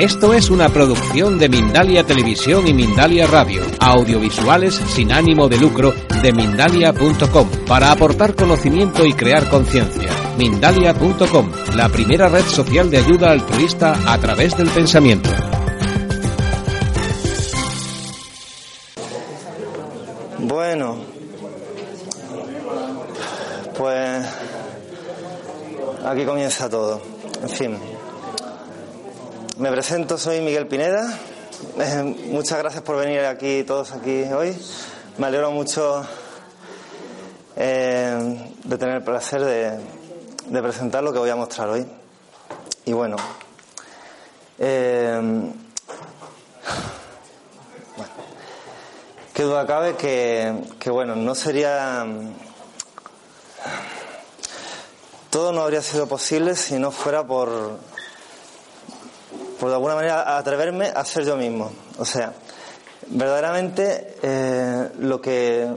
Esto es una producción de Mindalia Televisión y Mindalia Radio, audiovisuales sin ánimo de lucro de mindalia.com, para aportar conocimiento y crear conciencia. Mindalia.com, la primera red social de ayuda altruista a través del pensamiento. Bueno, pues aquí comienza todo. En fin, me presento, soy Miguel Pineda. Eh, muchas gracias por venir aquí, todos aquí hoy. Me alegro mucho eh, de tener el placer de, de, presentar lo que voy a mostrar hoy. Y bueno, eh, bueno qué duda cabe que, que, bueno, no sería. Todo no habría sido posible si no fuera por, por de alguna manera atreverme a ser yo mismo. O sea, verdaderamente eh, lo que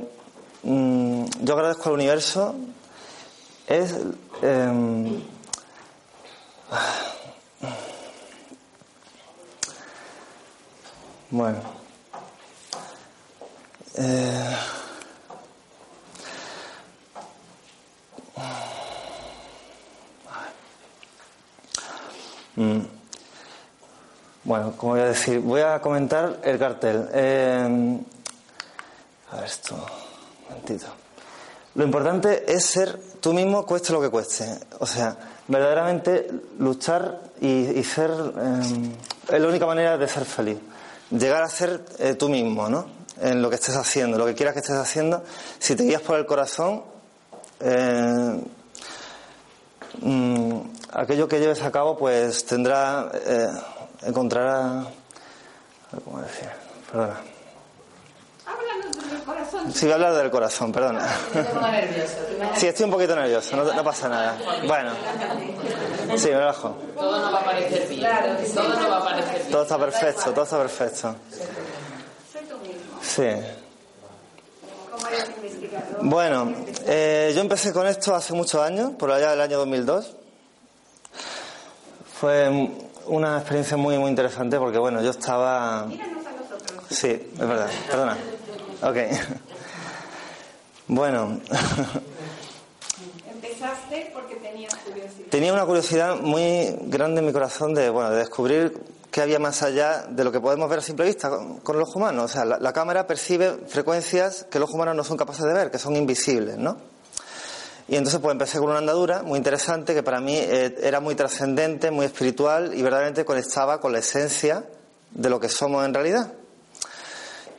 mm, yo agradezco al universo es eh, bueno como voy a decir, voy a comentar el cartel. Eh, a ver esto, un momentito. Lo importante es ser tú mismo, cueste lo que cueste. O sea, verdaderamente luchar y, ser eh, es la única manera de ser feliz. Llegar a ser eh, tú mismo, ¿no? En lo que estés haciendo, lo que quieras que estés haciendo. Si te guías por el corazón, eh, mm, aquello que lleves a cabo, pues tendrá eh, encontrará. ¿Cómo decir? Perdona. Háblanos del corazón. Sí, voy a hablar del corazón, perdona. Sí, estoy un poquito nervioso, no, no pasa nada. Bueno, sí, me bajo. Todo no va a parecer bien. Todo no va a parecer bien. Todo está perfecto, todo está perfecto. Mismo. Sí. Bueno, eh, yo empecé con esto hace muchos años, por allá del año 2002. Fue una experiencia muy, muy interesante porque, bueno, yo estaba... Sí, es verdad, perdona. Ok. Bueno, Empezaste porque tenías curiosidad. tenía una curiosidad muy grande en mi corazón de, bueno, de descubrir qué había más allá de lo que podemos ver a simple vista con, con el ojo humano. O sea, la, la cámara percibe frecuencias que los humanos no son capaces de ver, que son invisibles, ¿no? Y entonces pues empecé con una andadura muy interesante que para mí eh, era muy trascendente, muy espiritual y verdaderamente conectaba con la esencia de lo que somos en realidad.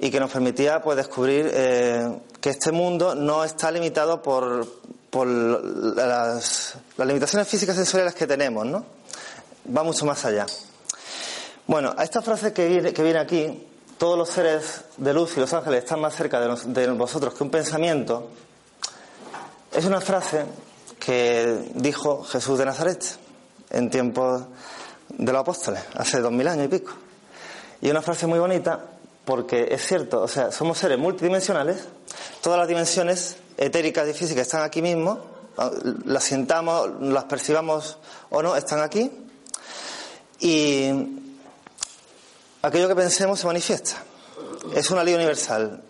Y que nos permitía pues descubrir eh, que este mundo no está limitado por, por las, limitaciones físicas y sensoriales que tenemos, ¿no? Va mucho más allá. Bueno, a esta frase que viene, que viene aquí, todos los seres de luz y los ángeles están más cerca de, nos- de vosotros que un pensamiento, es una frase que dijo Jesús de Nazaret en tiempos de los apóstoles, hace dos mil años y pico. Y una frase muy bonita porque es cierto, o sea, somos seres multidimensionales, todas las dimensiones etéricas y físicas están aquí mismo, las sintamos, las percibamos o no, están aquí. Y aquello que pensemos se manifiesta. Es una ley universal.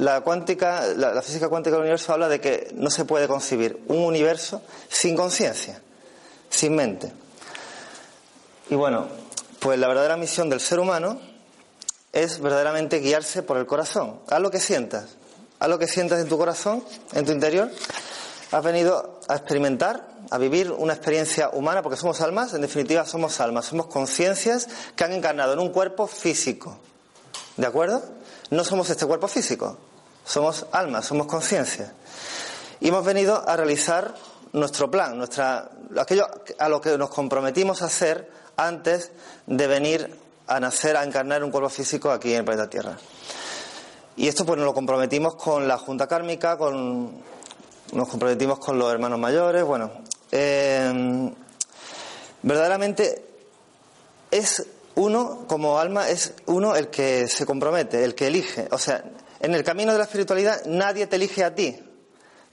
La cuántica, la, física cuántica del universo habla de que no se puede concebir un universo sin conciencia, sin mente. Y bueno, pues la verdadera misión del ser humano es verdaderamente guiarse por el corazón. Haz lo que sientas. Haz lo que sientas en tu corazón, en tu interior. Has venido a experimentar, a vivir una experiencia humana, porque somos almas, en definitiva somos almas, somos conciencias que han encarnado en un cuerpo físico. ¿De acuerdo? No somos este cuerpo físico, somos almas, somos conciencia. Y hemos venido a realizar nuestro plan, nuestra, aquello a lo que nos comprometimos a hacer antes de venir a nacer, a encarnar un cuerpo físico aquí en el planeta Tierra. Y esto pues nos lo comprometimos con la Junta Kármica, con, nos comprometimos con los hermanos mayores, bueno, eh, verdaderamente es uno, como alma, es uno el que se compromete, el que elige. O sea, en el camino de la espiritualidad nadie te elige a ti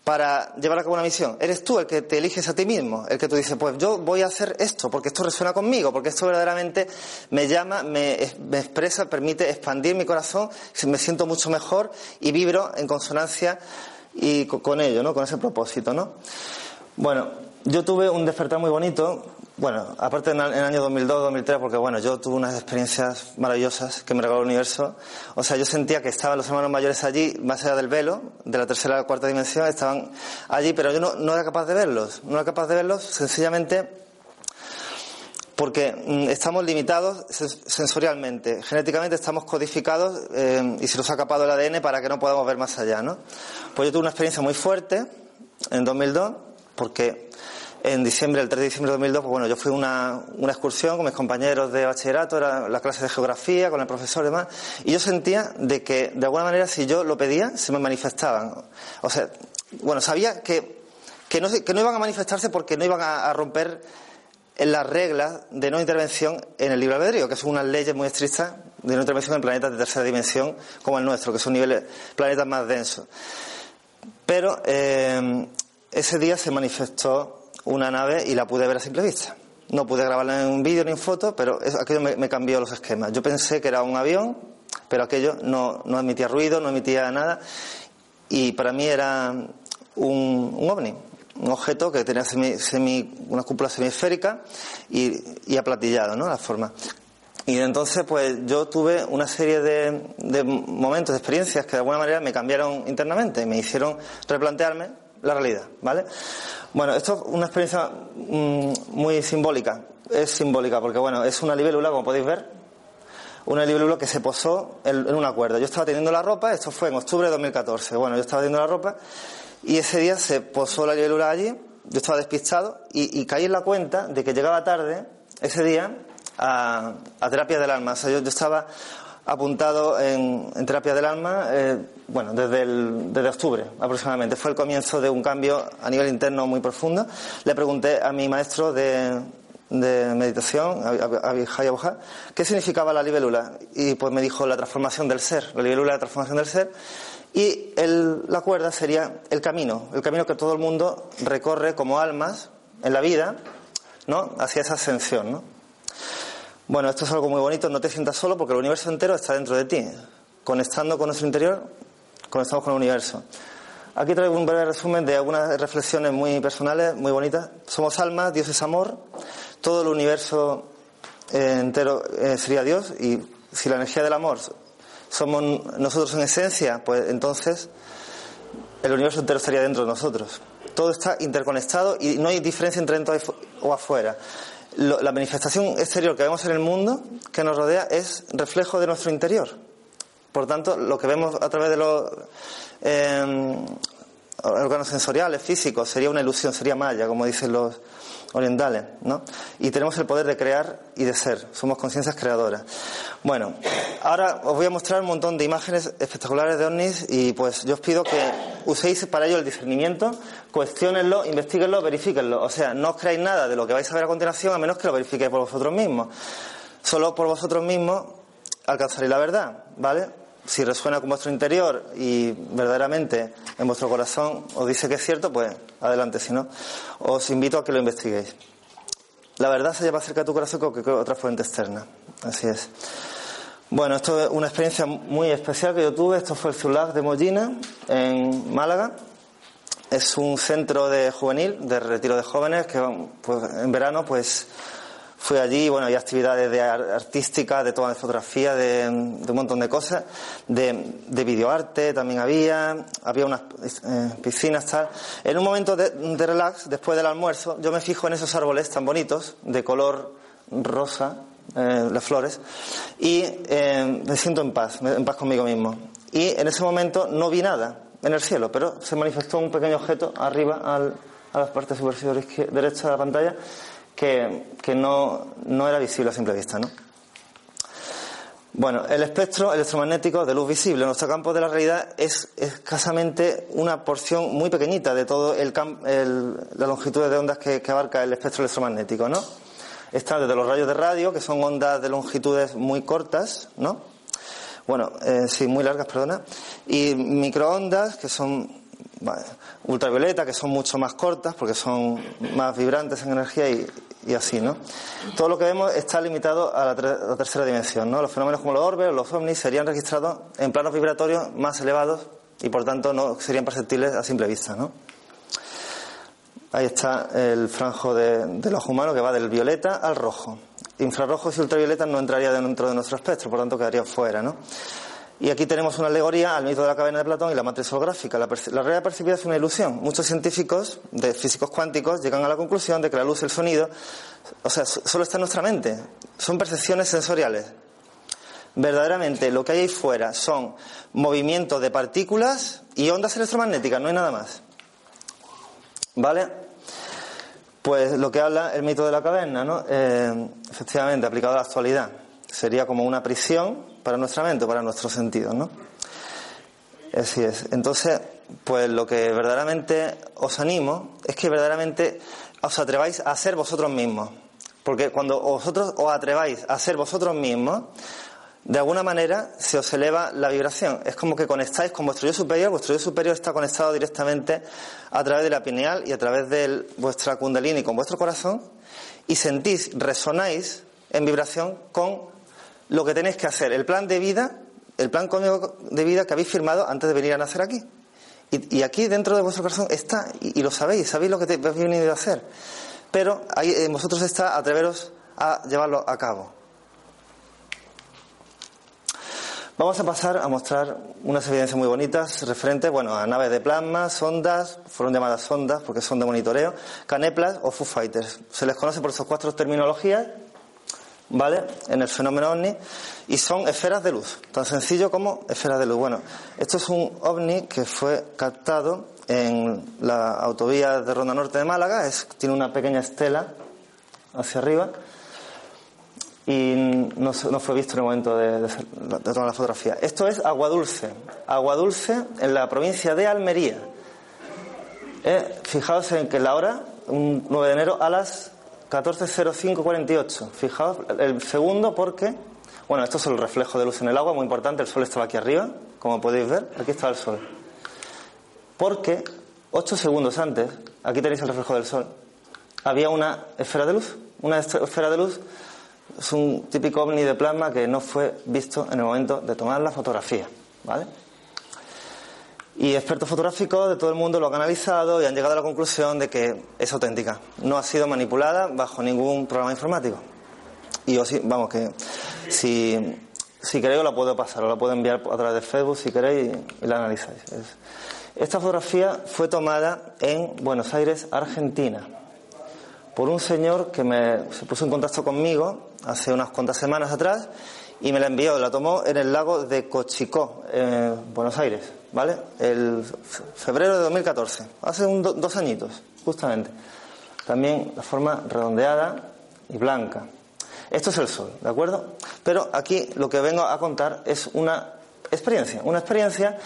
para llevar a cabo una misión. Eres tú el que te eliges a ti mismo, el que tú dices, pues yo voy a hacer esto, porque esto resuena conmigo, porque esto verdaderamente me llama, me, expresa, permite expandir mi corazón, me siento mucho mejor y vibro en consonancia y con ello, ¿no? Con ese propósito, ¿no? Bueno, yo tuve un despertar muy bonito bueno, aparte en el año 2002-2003, porque bueno, yo tuve unas experiencias maravillosas que me regaló el universo. O sea, yo sentía que estaban los hermanos mayores allí, más allá del velo, de la tercera a la cuarta dimensión, estaban allí, pero yo no, era capaz de verlos. No era capaz de verlos sencillamente porque mm, estamos limitados sensorialmente. Genéticamente estamos codificados eh, y se nos ha capado el ADN para que no podamos ver más allá, ¿no? Pues yo tuve una experiencia muy fuerte en 2002, porque en diciembre, el 3 de diciembre de 2002, pues bueno, yo fui a una, una excursión con mis compañeros de bachillerato, era la clase de geografía, con el profesor y demás, y yo sentía de que, de alguna manera, si yo lo pedía, se me manifestaban. O sea, bueno, sabía que, que, no, que no iban a manifestarse porque no iban a, romper las reglas de no intervención en el libre albedrío, que son unas leyes muy estrictas de no intervención en planetas de tercera dimensión como el nuestro, que son niveles, planetas más densos. Pero eh, ese día se manifestó una nave y la pude ver a simple vista. No pude grabarla en un vídeo ni en foto, pero aquello me, cambió los esquemas. Yo pensé que era un avión, pero aquello no, emitía ruido, no emitía nada, y para mí era un, ovni, un objeto que tenía semi, una cúpula semisférica y, y aplatillado, ¿no? La forma. Y entonces, pues yo tuve una serie de, de, momentos, de experiencias que de alguna manera me cambiaron internamente, me hicieron replantearme la realidad, ¿vale? Bueno, esto es una experiencia mm, muy simbólica. Es simbólica porque, bueno, es una libélula, como podéis ver, una libélula que se posó en, una cuerda. Yo estaba teniendo la ropa, esto fue en octubre de 2014. Bueno, yo estaba teniendo la ropa y ese día se posó la libélula allí, yo estaba despistado y, caí en la cuenta de que llegaba tarde ese día a, terapia del alma. O sea, yo estaba apuntado en, terapia del alma, eh, bueno, desde, octubre aproximadamente. Fue el comienzo de un cambio a nivel interno muy profundo. Le pregunté a mi maestro de, de meditación, a, a qué significaba la libélula. Y pues me dijo la transformación del ser, la libélula la transformación del ser. Y la cuerda sería el camino, el camino que todo el mundo recorre como almas en la vida, ¿no? Hacia esa ascensión, ¿no? Bueno, esto es algo muy bonito, no te sientas solo porque el universo entero está dentro de ti. Conectando con nuestro interior, conectamos con el universo. Aquí traigo un breve resumen de algunas reflexiones muy personales, muy bonitas. Somos almas, Dios es amor, todo el universo eh, entero eh, sería Dios y si la energía del amor somos nosotros en esencia, pues entonces el universo entero estaría dentro de nosotros. Todo está interconectado y no hay diferencia entre dentro o afuera la manifestación exterior que vemos en el mundo que nos rodea es reflejo de nuestro interior. Por tanto, lo que vemos a través de los eh, órganos sensoriales, físicos, sería una ilusión, sería maya, como dicen los, orientales, ¿no? Y tenemos el poder de crear y de ser, somos conciencias creadoras. Bueno, ahora os voy a mostrar un montón de imágenes espectaculares de ovnis y pues yo os pido que uséis para ello el discernimiento, cuestionenlo, investiguenlo, verifíquenlo. O sea, no os creáis nada de lo que vais a ver a continuación a menos que lo verifiquéis por vosotros mismos. Solo por vosotros mismos alcanzaréis la verdad, ¿vale? si resuena con vuestro interior y verdaderamente en vuestro corazón os dice que es cierto, pues adelante. Si no, os invito a que lo investiguéis. La verdad se lleva cerca de tu corazón que otra fuente externa. Así es. Bueno, esto es una experiencia muy especial que yo tuve. Esto fue el Zulag de Mollina, en Málaga. Es un centro de juvenil, de retiro de jóvenes, que pues, en verano pues Fui allí, bueno, había actividades de artísticas, de toma de fotografía, de, un montón de cosas, de, de videoarte también había, había unas eh, piscinas, tal. En un momento de, relax, después del almuerzo, yo me fijo en esos árboles tan bonitos, de color rosa, eh, las flores, y eh, me siento en paz, en paz conmigo mismo. Y en ese momento no vi nada en el cielo, pero se manifestó un pequeño objeto arriba al, a la parte superior derecha de la pantalla que, no, no, era visible a simple vista, ¿no? Bueno, el espectro electromagnético de luz visible en nuestro campo de la realidad es escasamente una porción muy pequeñita de todo el, la longitud de ondas que, abarca el espectro electromagnético, ¿no? Está desde los rayos de radio, que son ondas de longitudes muy cortas, ¿no? Bueno, eh, sí, muy largas, perdona. Y microondas, que son ultravioleta, que son mucho más cortas porque son más vibrantes en energía y, así, ¿no? Todo lo que vemos está limitado a la, tercera dimensión, ¿no? Los fenómenos como los orbes o los ovnis serían registrados en planos vibratorios más elevados y por tanto no serían perceptibles a simple vista, ¿no? Ahí está el franjo de, del ojo humano que va del violeta al rojo. Infrarrojos y ultravioletas no entraría dentro de nuestro espectro, por tanto quedaría fuera, ¿no? Y aquí tenemos una alegoría al mito de la cadena de Platón y la matriz holográfica. La, la, realidad percibida es una ilusión. Muchos científicos de físicos cuánticos llegan a la conclusión de que la luz y el sonido, o sea, solo está en nuestra mente. Son percepciones sensoriales. Verdaderamente lo que hay ahí fuera son movimientos de partículas y ondas electromagnéticas, no hay nada más. ¿Vale? Pues lo que habla el mito de la caverna, ¿no? Eh, efectivamente, aplicado a la actualidad. Sería como una prisión para nuestra mente, para nuestros sentidos, ¿no? Así es. Entonces, pues lo que verdaderamente os animo es que verdaderamente os atreváis a ser vosotros mismos. Porque cuando vosotros os atreváis a ser vosotros mismos, de alguna manera se os eleva la vibración. Es como que conectáis con vuestro yo superior, vuestro yo superior está conectado directamente a través de la pineal y a través de vuestra kundalini con vuestro corazón y sentís, resonáis en vibración con lo que tenéis que hacer, el plan de vida, el plan conmigo de vida que habéis firmado antes de venir a nacer aquí. Y, aquí dentro de vuestro corazón está, y, lo sabéis, sabéis lo que habéis venido a hacer. Pero ahí en vosotros está atreveros a llevarlo a cabo. Vamos a pasar a mostrar unas evidencias muy bonitas referentes bueno, a naves de plasma, sondas, fueron llamadas sondas porque son de monitoreo, caneplas o Foo Fighters. Se les conoce por esas cuatro terminologías ¿vale? En el fenómeno ovni y son esferas de luz, tan sencillo como esferas de luz. Bueno, esto es un ovni que fue captado en la autovía de Ronda Norte de Málaga, es, tiene una pequeña estela hacia arriba y no, fue visto en el momento de, tomar la fotografía. Esto es Agua Dulce, Agua Dulce en la provincia de Almería. Eh, fijaos en que la hora, un 9 de enero, a las 14.05.48. Fijaos, el segundo porque, bueno, esto es el reflejo de luz en el agua, muy importante, el sol estaba aquí arriba, como podéis ver, aquí está el sol. Porque 8 segundos antes, aquí tenéis el reflejo del sol, había una esfera de luz. Una esfera de luz es un típico ovni de plasma que no fue visto en el momento de tomar la fotografía, ¿vale? Y expertos fotográficos de todo el mundo lo han analizado y han llegado a la conclusión de que es auténtica. No ha sido manipulada bajo ningún programa informático. Y yo sí, vamos, que si, si queréis la puedo pasar, os la puedo enviar a través de Facebook si queréis y, la analizáis. Esta fotografía fue tomada en Buenos Aires, Argentina, por un señor que me, se puso en contacto conmigo hace unas cuantas semanas atrás y me la envió, la tomó en el lago de Cochicó, en Buenos Aires, ¿vale? El febrero de 2014, hace dos añitos, justamente. También la forma redondeada y blanca. Esto es el sol, ¿de acuerdo? Pero aquí lo que vengo a contar es una experiencia, una experiencia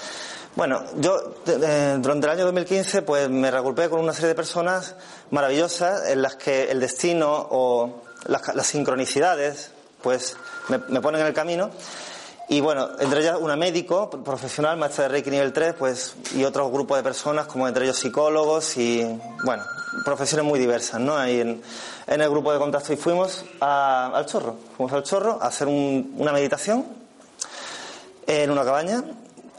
bueno, yo durante el año 2015 pues me reagrupe con una serie de personas maravillosas en las que el destino o las, las sincronicidades pues me, ponen en el camino. Y bueno, entre ellas una médico profesional, maestra de Reiki nivel 3, pues, y otro grupo de personas, como entre ellos psicólogos y, bueno, profesiones muy diversas, ¿no? Ahí en, el grupo de contacto y fuimos al chorro. Fuimos al chorro a hacer una meditación en una cabaña.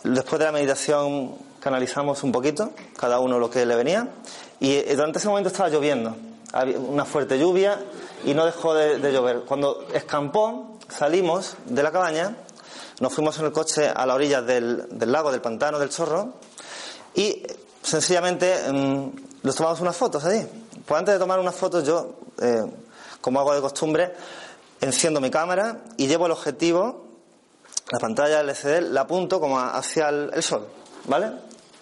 Después de la meditación canalizamos un poquito, cada uno lo que le venía. Y eh, durante ese momento estaba lloviendo. Había una fuerte lluvia y no dejó de, llover. Cuando escampó, salimos de la cabaña, nos fuimos en el coche a la orilla del, lago, del pantano, del chorro, y sencillamente mm, nos tomamos unas fotos allí. Pues antes de tomar unas fotos, yo, eh, como hago de costumbre, enciendo mi cámara y llevo el objetivo, la pantalla LCD, la apunto como hacia el, sol, ¿vale?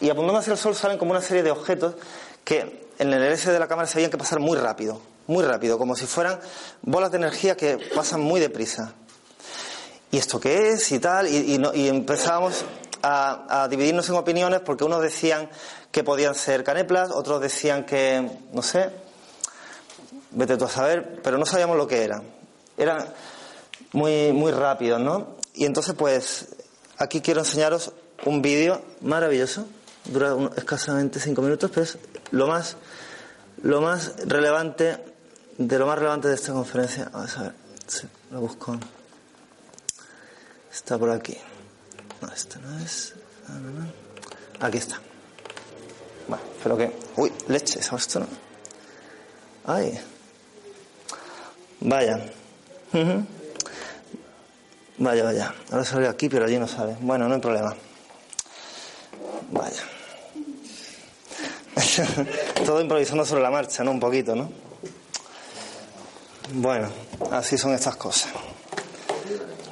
Y apuntando hacia el sol salen como una serie de objetos que en el LCD de la cámara se veían que pasar muy rápido muy rápido, como si fueran bolas de energía que pasan muy deprisa. ¿y esto qué es? y tal, y, y, no- y empezábamos a, dividirnos en opiniones porque unos decían que podían ser caneplas, otros decían que, no sé, vete tú a saber, pero no sabíamos lo que eran. Eran muy, muy rápidos, ¿no? Y entonces, pues, aquí quiero enseñaros un vídeo maravilloso, dura un- escasamente cinco minutos, pero es lo más, lo más relevante, de lo más relevante de esta conferencia. Vamos a ver, lo busco. Está por aquí. No, este no es. No. Aquí está. Bueno, espero que. Uy, leche, ¿sabes esto no? Ay. Vaya. Vaya, vaya. Ahora sale aquí, pero allí no sale. Bueno, no hay problema. Vaya. Todo improvisando sobre la marcha, ¿no? Un poquito, ¿no? Bueno, así son estas cosas.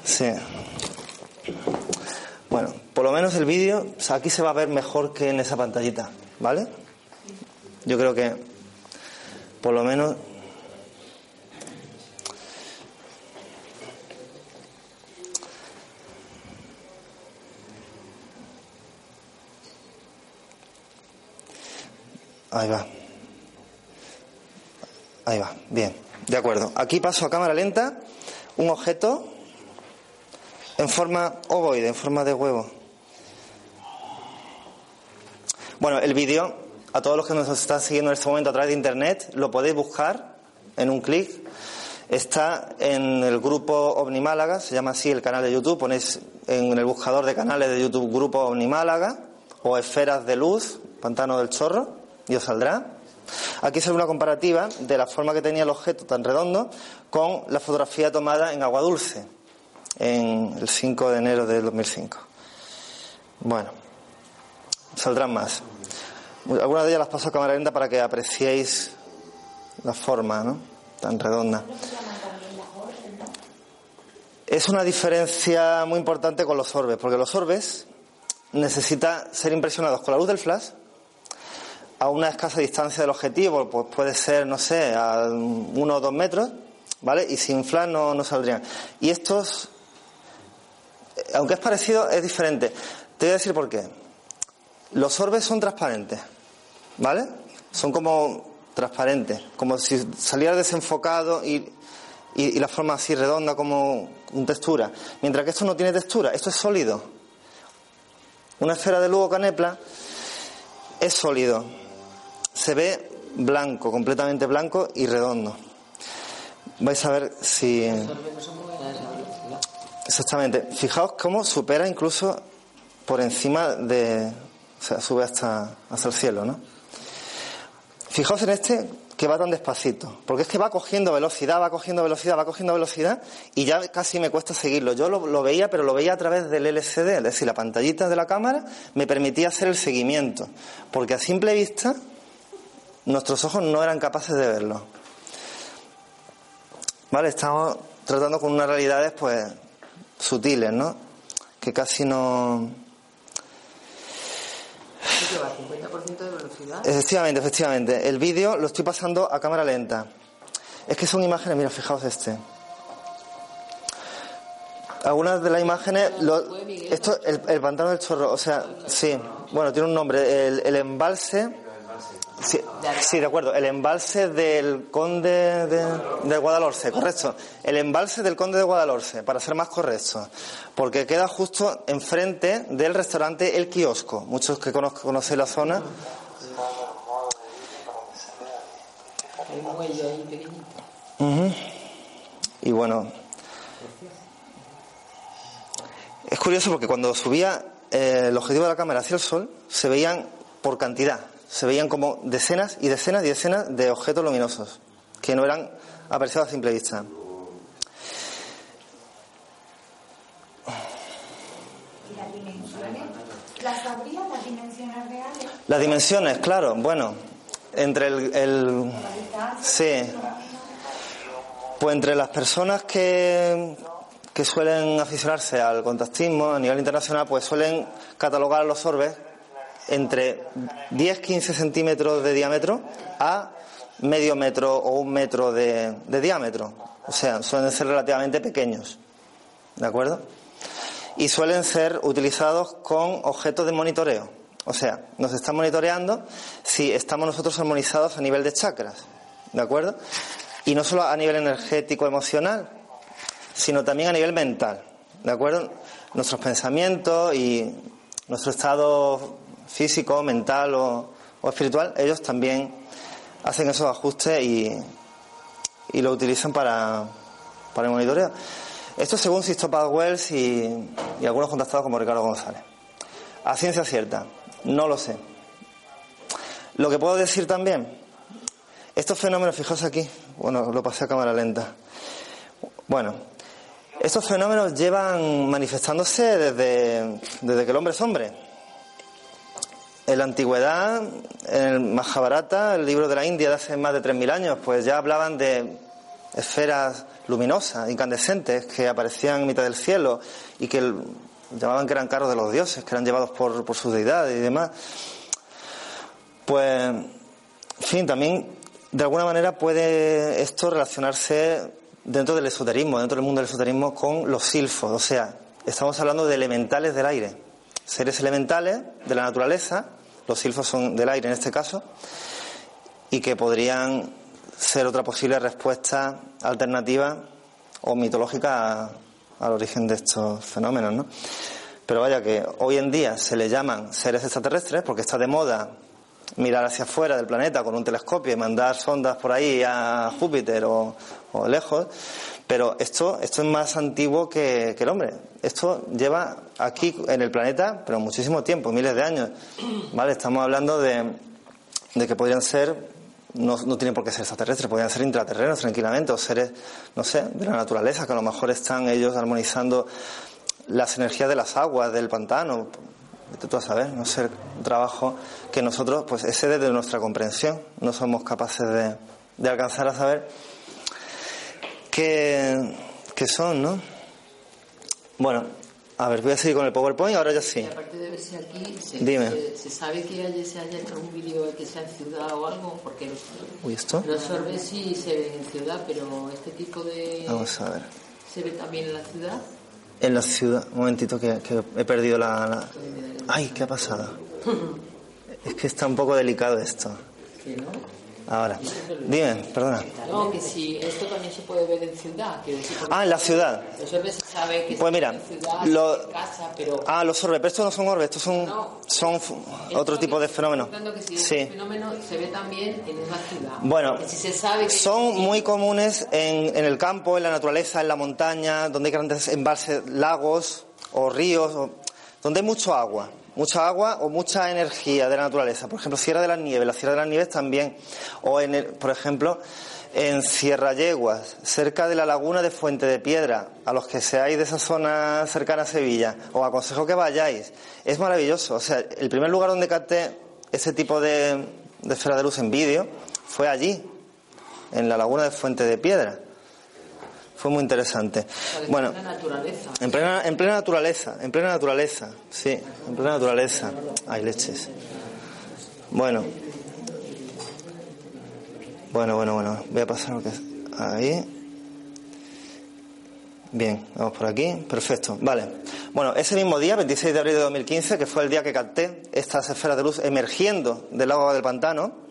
Sí. Bueno, por lo menos el vídeo, o sea, aquí se va a ver mejor que en esa pantallita, ¿vale? Yo creo que, por lo menos, Ahí va. Ahí va, bien. De acuerdo. Aquí paso a cámara lenta un objeto en forma ovoide, en forma de huevo. Bueno, el vídeo, a todos los que nos están siguiendo en este momento a través de internet, lo podéis buscar en un clic. Está en el grupo OVNI Málaga, se llama así el canal de YouTube. Ponéis en el buscador de canales de YouTube Grupo OVNI Málaga o Esferas de Luz, Pantano del Chorro, y os saldrá. Aquí se ve una comparativa de la forma que tenía el objeto tan redondo con la fotografía tomada en agua dulce en el 5 de enero del 2005. Bueno, saldrán más. Algunas de ellas las paso a cámara lenta para que apreciéis la forma, ¿no? Tan redonda. Es una diferencia muy importante con los orbes, porque los orbes necesitan ser impresionados con la luz del flash a una escasa distancia del objetivo, pues puede ser, no sé, a uno o dos metros, ¿vale? Y sin flash no, no saldrían. Y estos, eh, aunque es parecido, es diferente. Te voy a decir por qué. Los orbes son transparentes, ¿vale? Son como transparentes, como si saliera desenfocado y, y, y la forma así redonda como un textura. Mientras que esto no tiene textura, esto es sólido. Una esfera de Lugo Canepla es sólido. Se ve blanco, completamente blanco y redondo. Vais a ver si. Exactamente. Fijaos cómo supera incluso por encima de. O sea, sube hasta, hasta el cielo, ¿no? Fijaos en este que va tan despacito, porque es que va cogiendo velocidad, va cogiendo velocidad, va cogiendo velocidad y ya casi me cuesta seguirlo. Yo lo, lo veía, pero lo veía a través del LCD, es decir, la pantallita de la cámara me permitía hacer el seguimiento, porque a simple vista nuestros ojos no eran capaces de verlo. Vale, estamos tratando con unas realidades pues sutiles, ¿no? Que casi no ¿Qué va? ¿50% de velocidad? Efectivamente, efectivamente. El vídeo lo estoy pasando a cámara lenta. Es que son imágenes, mira, fijaos este. Algunas de las imágenes, lo- esto, el, el pantano del chorro, o sea, sí, bueno, tiene un nombre, el, el embalse, sí, sí, de acuerdo, el embalse del conde de, de Guadalhorce, correcto, el embalse del conde de Guadalhorce, para ser más correcto, porque queda justo enfrente del restaurante El Kiosco, muchos que conozco, conocéis la zona. Y bueno, es curioso porque cuando subía eh, el objetivo de la cámara hacia el sol, se veían por cantidad, se veían como decenas y decenas y decenas de objetos luminosos que no eran apreciados a simple vista. ¿Y las dimensiones? ¿Las sabría las dimensiones reales? Las dimensiones, claro, bueno, entre el, el- sí, pues entre las personas que, que suelen aficionarse al contactismo a nivel internacional, pues suelen catalogar los orbes entre 10-15 centímetros de diámetro a medio metro o un metro de, diámetro. O sea, suelen ser relativamente pequeños. ¿de acuerdo? Y suelen ser utilizados con objetos de monitoreo. O sea, nos están monitoreando si estamos nosotros armonizados a nivel de chakras, ¿de acuerdo? Y no solo a nivel energético, emocional, sino también a nivel mental, ¿de acuerdo? Nuestros pensamientos y nuestro estado físico, mental o, o espiritual, ellos también hacen esos ajustes y, y lo utilizan para, para el monitoreo. Esto según Sisto Wells y, y algunos contactados como Ricardo González. A ciencia cierta, no lo sé. Lo que puedo decir también, estos fenómenos, fijaos aquí, bueno, lo pasé a cámara lenta. Bueno, estos fenómenos llevan manifestándose desde, desde que el hombre es hombre. En la antigüedad, en el Mahabharata, el libro de la India de hace más de 3.000 años, pues ya hablaban de esferas luminosas, incandescentes, que aparecían en mitad del cielo y que llamaban que eran carros de los dioses, que eran llevados por, por sus deidades y demás. Pues, en fin, también de alguna manera puede esto relacionarse dentro del esoterismo, dentro del mundo del esoterismo, con los silfos. O sea, estamos hablando de elementales del aire, seres elementales de la naturaleza, los silfos son del aire en este caso, y que podrían ser otra posible respuesta alternativa o mitológica al origen de estos fenómenos, ¿no? Pero vaya que hoy en día se le llaman seres extraterrestres porque está de moda mirar hacia afuera del planeta con un telescopio y mandar sondas por ahí a Júpiter o, lejos, pero esto, esto es más antiguo que, el hombre. Esto lleva aquí en el planeta, pero muchísimo tiempo, miles de años. ¿Vale? Estamos hablando de, de que podrían ser no, no tienen por qué ser extraterrestres, podrían ser intraterrenos tranquilamente, o seres, no sé, de la naturaleza, que a lo mejor están ellos armonizando las energías de las aguas, del pantano, tú a saber, no sé, un trabajo que nosotros, pues ese desde nuestra comprensión, no somos capaces de, de alcanzar a saber qué, qué son, ¿no? Bueno, a ver, voy a seguir con el PowerPoint, ahora ya sí. aparte de verse aquí, se, Dime. Se, sabe que haya, se haya hecho un vídeo que sea en ciudad o algo, porque los, Uy, ¿esto? los sorbes sí se ven en ciudad, pero este tipo de... Vamos a ver. ¿Se ve también en la ciudad? En la ciudad, un momentito que, que he perdido la, la... Ay, ¿qué ha pasado? Es que está un poco delicado esto. Que no. Ahora, dime, perdona. No, que si esto también se puede ver en ciudad. decir, Ah, en la ciudad. Los orbes se sabe que Pues se mira, en ciudad, lo- en casa, pero... Ah, los orbes, pero estos no son orbes, estos son, No. son otro tipo de fenómenos. si Sí. fenómeno se ve también en una ciudad. Bueno, Que si se sabe que son muy comunes en, en el campo, en la naturaleza, en la montaña, donde hay grandes embalses, lagos o ríos, o- donde hay mucho agua, mucha agua o mucha energía de la naturaleza. Por ejemplo, Sierra de las Nieves, la Sierra de las Nieves también, o en el- por ejemplo, en Sierra Yeguas, cerca de la laguna de Fuente de Piedra, a los que seáis de esa zona cercana a Sevilla, os aconsejo que vayáis. Es maravilloso. O sea, el primer lugar donde capté ese tipo de, de esfera de luz en vídeo fue allí, en la laguna de Fuente de Piedra. Fue muy interesante. Bueno, es la naturaleza. en plena, en plena naturaleza, en plena naturaleza, sí, en plena naturaleza. Hay leches. Bueno. Bueno, bueno, bueno. Voy a pasar lo que es. Ahí. Bien, vamos por aquí. Perfecto. Vale. Bueno, ese mismo día, 26 de abril de 2015, que fue el día que capté estas esferas de luz emergiendo del agua del pantano,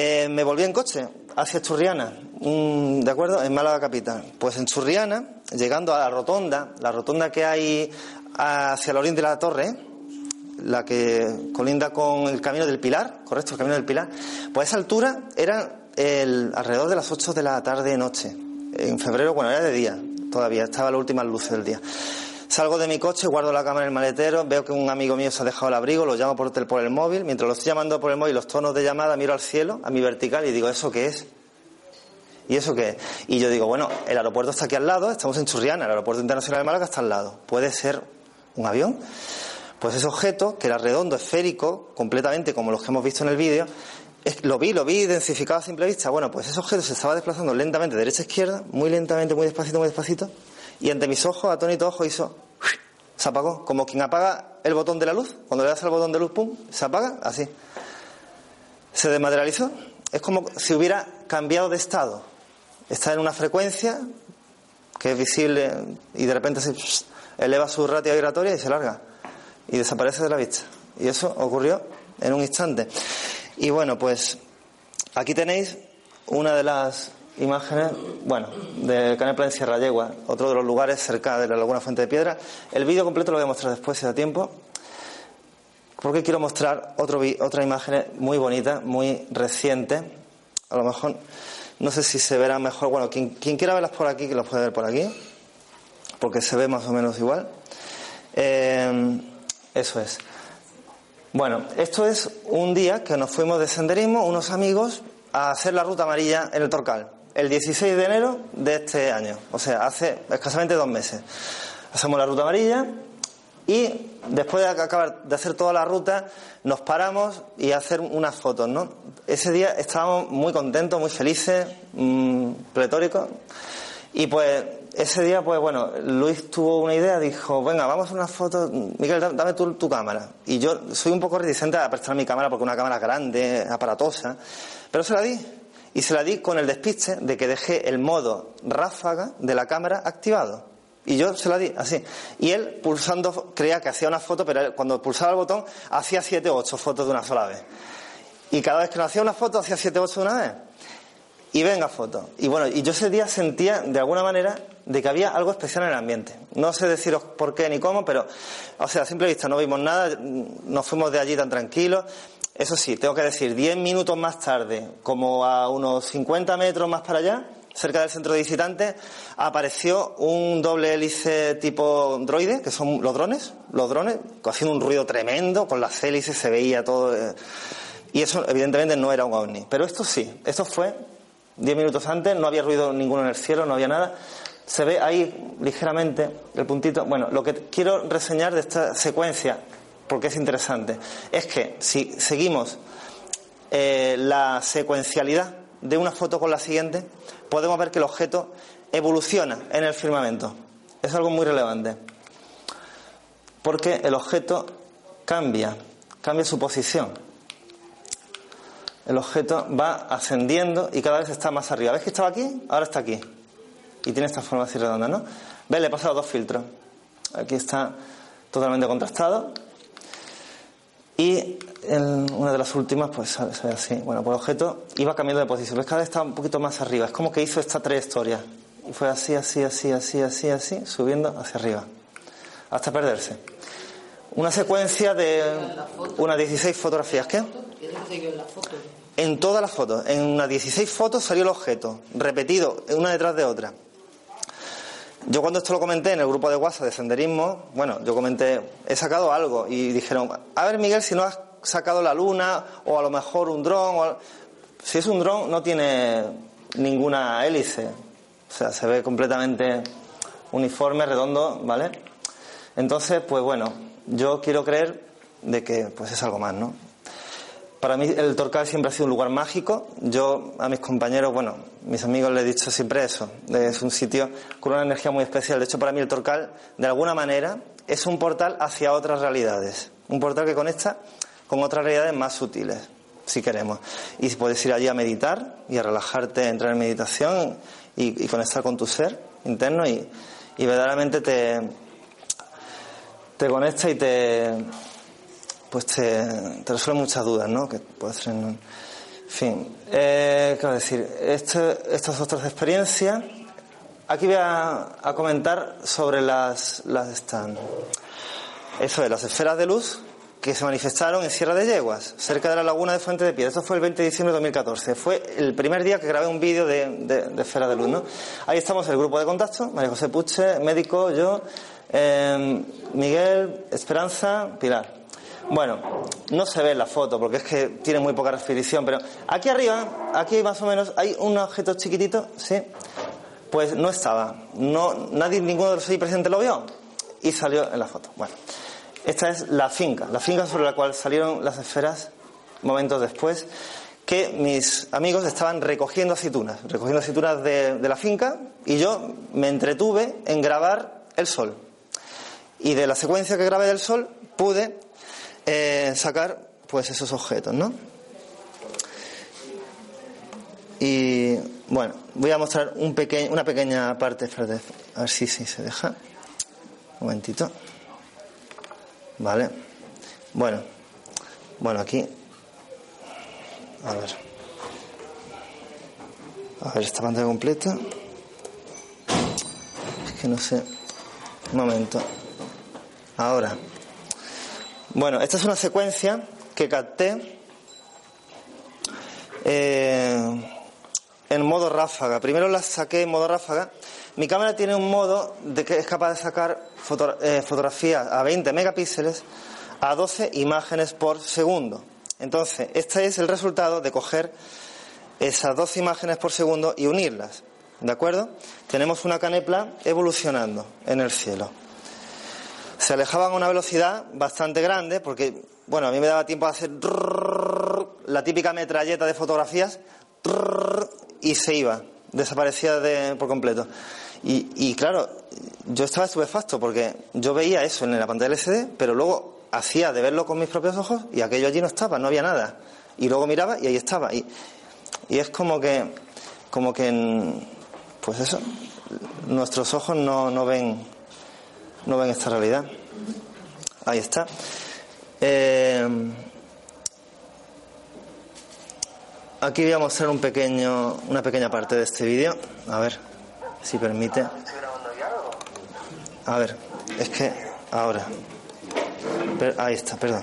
eh, me volví en coche hacia Churriana, ¿de acuerdo? En Málaga capital. Pues en Churriana, llegando a la rotonda, la rotonda que hay hacia el oriente de la torre, la que colinda con el camino del Pilar, correcto, el camino del Pilar, pues a esa altura era el, alrededor de las 8 de la tarde noche. En febrero, bueno, era de día todavía, estaba las últimas luces del día. Salgo de mi coche, guardo la cámara en el maletero, veo que un amigo mío se ha dejado el abrigo, lo llamo por, por el móvil, mientras lo estoy llamando por el móvil, los tonos de llamada, miro al cielo, a mi vertical y digo, ¿eso qué es? ¿Y eso qué es? Y yo digo, bueno, el aeropuerto está aquí al lado, estamos en Churriana, el aeropuerto internacional de Málaga está al lado. ¿Puede ser un avión? Pues ese objeto, que era redondo, esférico, completamente como los que hemos visto en el vídeo, lo vi, lo vi identificado a simple vista. Bueno, pues ese objeto se estaba desplazando lentamente de derecha a izquierda, muy lentamente, muy despacito, muy despacito, y ante mis ojos, atónito ojo, hizo... Se apagó, como quien apaga el botón de la luz. Cuando le das al botón de luz, pum, se apaga, así. Se desmaterializó. Es como si hubiera cambiado de estado. Está en una frecuencia que es visible y de repente se eleva su ratio vibratoria y se larga y desaparece de la vista. Y eso ocurrió en un instante. Y bueno, pues aquí tenéis una de las imágenes, bueno, de Canepa en Sierra Yegua, otro de los lugares cerca de la Laguna Fuente de Piedra. El vídeo completo lo voy a mostrar después si da tiempo, porque quiero mostrar otro, otra imagen muy bonita, muy reciente. A lo mejor, no sé si se verá mejor. Bueno, quien, quien quiera verlas por aquí, que las puede ver por aquí, porque se ve más o menos igual. Eh, eso es. Bueno, esto es un día que nos fuimos de senderismo, unos amigos, a hacer la ruta amarilla en el Torcal, el 16 de enero de este año, o sea, hace escasamente dos meses. Hacemos la ruta amarilla y después de acabar de hacer toda la ruta, nos paramos y hacer unas fotos, ¿no? Ese día estábamos muy contentos, muy felices, mmm, pletóricos, y pues ese día, pues bueno, Luis tuvo una idea, dijo, venga, vamos a hacer una foto, Miguel, dame tú tu cámara. Y yo soy un poco reticente a prestar mi cámara porque una cámara grande, aparatosa, pero se la di. Y se la di con el despiste de que dejé el modo ráfaga de la cámara activado. Y yo se la di así. Y él, pulsando, creía que hacía una foto, pero cuando pulsaba el botón, hacía siete o ocho fotos de una sola vez. Y cada vez que no hacía una foto, hacía siete o ocho de una vez y venga foto. Y bueno, y yo ese día sentía de alguna manera de que había algo especial en el ambiente. No sé deciros por qué ni cómo, pero, o sea, a simple vista no vimos nada, nos fuimos de allí tan tranquilos. Eso sí, tengo que decir, 10 minutos más tarde, como a unos 50 metros más para allá, cerca del centro de visitantes, apareció un doble hélice tipo droide, que son los drones, los drones, haciendo un ruido tremendo, con las hélices se veía todo. Eh, y eso, evidentemente, no era un ovni. Pero esto sí, esto fue Diez minutos antes, no había ruido ninguno en el cielo, no había nada. Se ve ahí ligeramente el puntito. Bueno, lo que quiero reseñar de esta secuencia, porque es interesante, es que si seguimos eh, la secuencialidad de una foto con la siguiente, podemos ver que el objeto evoluciona en el firmamento. Es algo muy relevante. Porque el objeto cambia, cambia su posición el objeto va ascendiendo y cada vez está más arriba. ¿Ves que estaba aquí? Ahora está aquí. Y tiene esta forma así redonda, ¿no? ¿Ves? Le he pasado dos filtros. Aquí está totalmente contrastado. Y en una de las últimas, pues así. Bueno, el objeto iba cambiando de posición. ¿Ves? Cada vez está un poquito más arriba. Es como que hizo esta trayectoria. Y fue así, así, así, así, así, así, subiendo hacia arriba. Hasta perderse. Una secuencia de unas 16 fotografías. ¿Qué? En todas las fotos, en unas 16 fotos salió el objeto, repetido, una detrás de otra. Yo cuando esto lo comenté en el grupo de WhatsApp de senderismo, bueno, yo comenté, he sacado algo y dijeron, a ver Miguel, si no has sacado la luna o a lo mejor un dron, si es un dron no tiene ninguna hélice, o sea, se ve completamente uniforme, redondo, ¿vale? Entonces, pues bueno, yo quiero creer de que pues es algo más, ¿no? Para mí el Torcal siempre ha sido un lugar mágico. Yo a mis compañeros, bueno, mis amigos les he dicho siempre eso. Es un sitio con una energía muy especial. De hecho, para mí el Torcal, de alguna manera, es un portal hacia otras realidades. Un portal que conecta con otras realidades más sutiles, si queremos. Y puedes ir allí a meditar y a relajarte, entrar en meditación y, conectar con tu ser interno y, y verdaderamente te, te conecta y te pues te, resuelve muchas dudas, ¿no? Que puede ser en, fin, eh, ¿qué decir? Este, estas otras experiencias. Aquí voy a, comentar sobre las, las están. Eso es, las esferas de luz que se manifestaron en Sierra de Yeguas, cerca de la laguna de Fuente de Piedra. Esto fue el 20 de diciembre de 2014. Fue el primer día que grabé un vídeo de, de, de luz, ¿no? Ahí estamos el grupo de contacto, María José Puche, médico, yo, eh, Miguel, Esperanza, Pilar. Bueno, no se ve la foto porque es que tiene muy poca resolución, pero aquí arriba, aquí más o menos, hay un objeto chiquitito, ¿sí? Pues no estaba. No, nadie, ninguno de los ahí presentes lo vio y salió en la foto. Bueno, esta es la finca, la finca sobre la cual salieron las esferas momentos después que mis amigos estaban recogiendo aceitunas, recogiendo aceitunas de, de la finca y yo me entretuve en grabar el sol. Y de la secuencia que grabé del sol pude eh, sacar pues esos objetos, ¿no? Y bueno, voy a mostrar un peque- una pequeña parte. A ver si, si se deja. Un momentito. Vale. Bueno, bueno, aquí. A ver. A ver, esta pantalla completa. Es que no sé. Un momento. Ahora. Bueno, esta es una secuencia que capté eh, en modo ráfaga. Primero la saqué en modo ráfaga. Mi cámara tiene un modo de que es capaz de sacar eh, fotografías a 20 megapíxeles a 12 imágenes por segundo. Entonces, este es el resultado de coger esas 12 imágenes por segundo y unirlas. ¿De acuerdo? Tenemos una canepla evolucionando en el cielo. Se alejaban a una velocidad bastante grande porque, bueno, a mí me daba tiempo de hacer la típica metralleta de fotografías y se iba, desaparecía de- por completo. Y, y claro, yo estaba estupefacto porque yo veía eso en la pantalla LCD, pero luego hacía de verlo con mis propios ojos y aquello allí no estaba, no había nada. Y luego miraba y ahí estaba. Y, y es como que, como que, pues eso, nuestros ojos no, no ven, no ven esta realidad. Ahí está. Eh, aquí voy a mostrar un pequeño, una pequeña parte de este vídeo. A ver, si permite. A ver, es que ahora. Ahí está, perdón.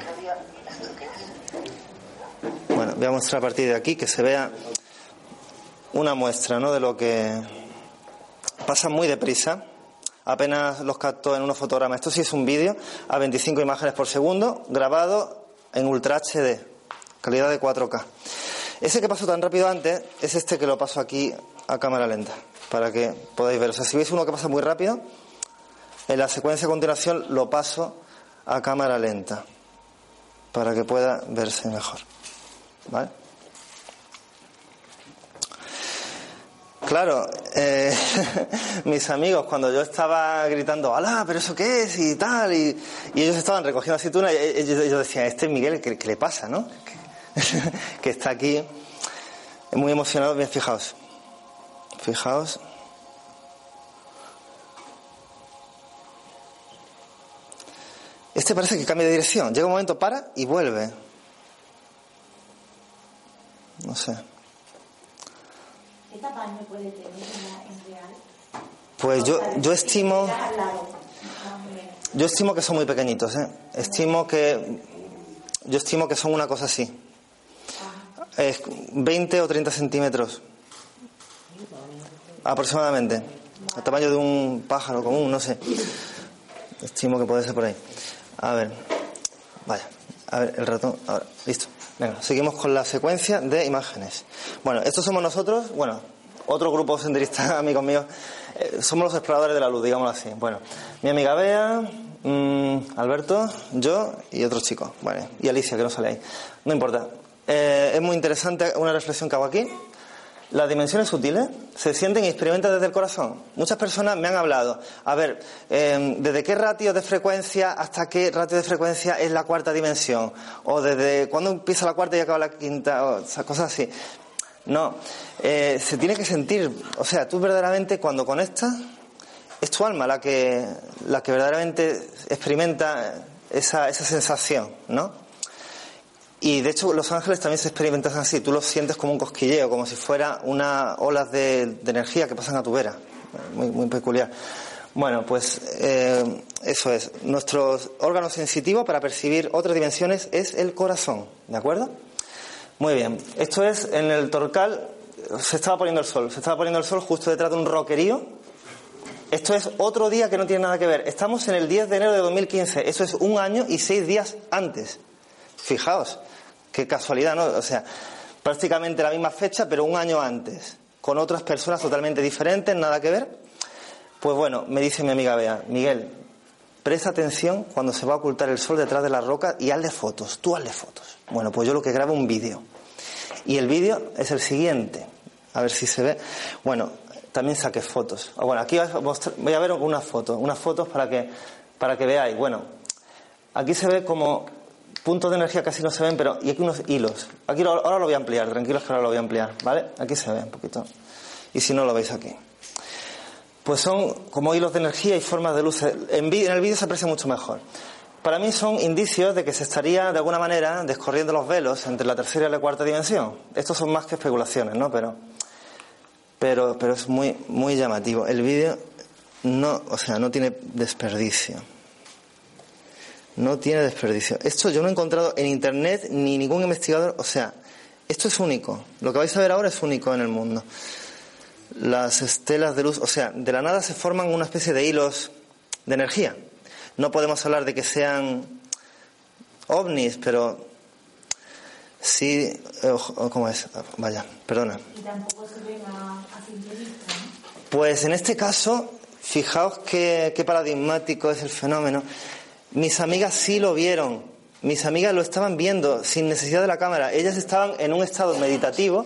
Bueno, voy a mostrar a partir de aquí que se vea una muestra ¿no? de lo que pasa muy deprisa. Apenas los captó en unos fotogramas. Esto sí es un vídeo a 25 imágenes por segundo, grabado en Ultra HD, calidad de 4K. Ese que pasó tan rápido antes es este que lo paso aquí a cámara lenta, para que podáis ver. O sea, si veis uno que pasa muy rápido, en la secuencia a continuación lo paso a cámara lenta, para que pueda verse mejor. ¿Vale? Claro, eh, mis amigos, cuando yo estaba gritando, ¡Alá, pero eso qué es! y tal, y, ellos estaban recogiendo aceituna, y ellos, ellos decían, este es Miguel, ¿qué, qué le pasa, no? Que, que está aquí muy emocionado. Bien, fijaos, fijaos. Este parece que cambia de dirección. Llega un momento, para y vuelve. No sé. ¿Qué tamaño puede tener en, real? Pues yo, yo estimo, yo estimo que son muy pequeñitos, ¿eh? Estimo que, yo estimo que son una cosa así. Es 20 o 30 centímetros. Aproximadamente. El tamaño de un pájaro común, no sé. Estimo que puede ser por ahí. A ver. Vaya. A ver, el ratón. Ahora, listo. Venga, seguimos con la secuencia de imágenes. Bueno, estos somos nosotros, bueno, otro grupo senderista, amigos míos. Eh, somos los exploradores de la luz, digámoslo así. Bueno, mi amiga Bea, mm, Alberto, yo y otro chico. Bueno, y Alicia, que no sale ahí. No importa. Eh, es muy interesante una reflexión que hago aquí. Las dimensiones sutiles se sienten y experimentan desde el corazón. Muchas personas me han hablado, a ver, eh, ¿desde qué ratio de frecuencia hasta qué ratio de frecuencia es la cuarta dimensión? O desde cuándo empieza la cuarta y acaba la quinta, o cosas así. No, eh, se tiene que sentir, o sea, tú verdaderamente cuando conectas, es tu alma la que, la que verdaderamente experimenta esa, esa sensación, ¿no? Y de hecho los ángeles también se experimentan así, tú los sientes como un cosquilleo, como si fuera una olas de, energía que pasan a tu vera, muy, muy peculiar. Bueno, pues eh, eso es. Nuestro órgano sensitivo para percibir otras dimensiones es el corazón, ¿de acuerdo? Muy bien. Esto es en el Torcal, se estaba poniendo el sol, se estaba poniendo el sol justo detrás de un roquerío. Esto es otro día que no tiene nada que ver. Estamos en el 10 de enero de 2015, eso es un año y seis días antes. Fijaos, qué casualidad, ¿no? O sea, prácticamente la misma fecha, pero un año antes, con otras personas totalmente diferentes, nada que ver. Pues bueno, me dice mi amiga Bea, Miguel, presta atención cuando se va a ocultar el sol detrás de la roca y hazle fotos, tú hazle fotos. Bueno, pues yo lo que grabo un vídeo. Y el vídeo es el siguiente, a ver si se ve. Bueno, también saqué fotos. Ah, Bueno, aquí voy a ver unas fotos, unas fotos para que, para que veáis. Bueno, aquí se ve como puntos de energía casi no se ven, pero y aquí unos hilos. Aquí lo- ahora lo voy a ampliar, tranquilos que ahora lo voy a ampliar, ¿vale? Aquí se ve un poquito. Y si no lo veis aquí. Pues son como hilos de energía y formas de vi- en el vídeo se aprecia mucho mejor. Para mí son indicios de que se estaría de alguna manera descorriendo los velos entre la tercera y la cuarta dimensión. Estos son más que especulaciones, ¿no? Pero, pero, pero es muy, muy llamativo. El vídeo no, o sea, no tiene desperdicio. No tiene desperdicio. Esto yo no he encontrado en internet ni ningún investigador, o sea, esto es único. Lo que vais a ver ahora es único en el mundo. Las estelas de luz, o sea, de la nada se forman una especie de hilos de energía. No podemos hablar de que sean ovnis, pero sí, eh, ojo, ¿cómo es? Vaya, perdona. Y tampoco se ven a, a simple vista, ¿no? Pues en este caso, fijaos qué, qué paradigmático es el fenómeno. Mis amigas sí lo vieron. Mis amigas lo estaban viendo sin necesidad de la cámara. Ellas estaban en un estado meditativo,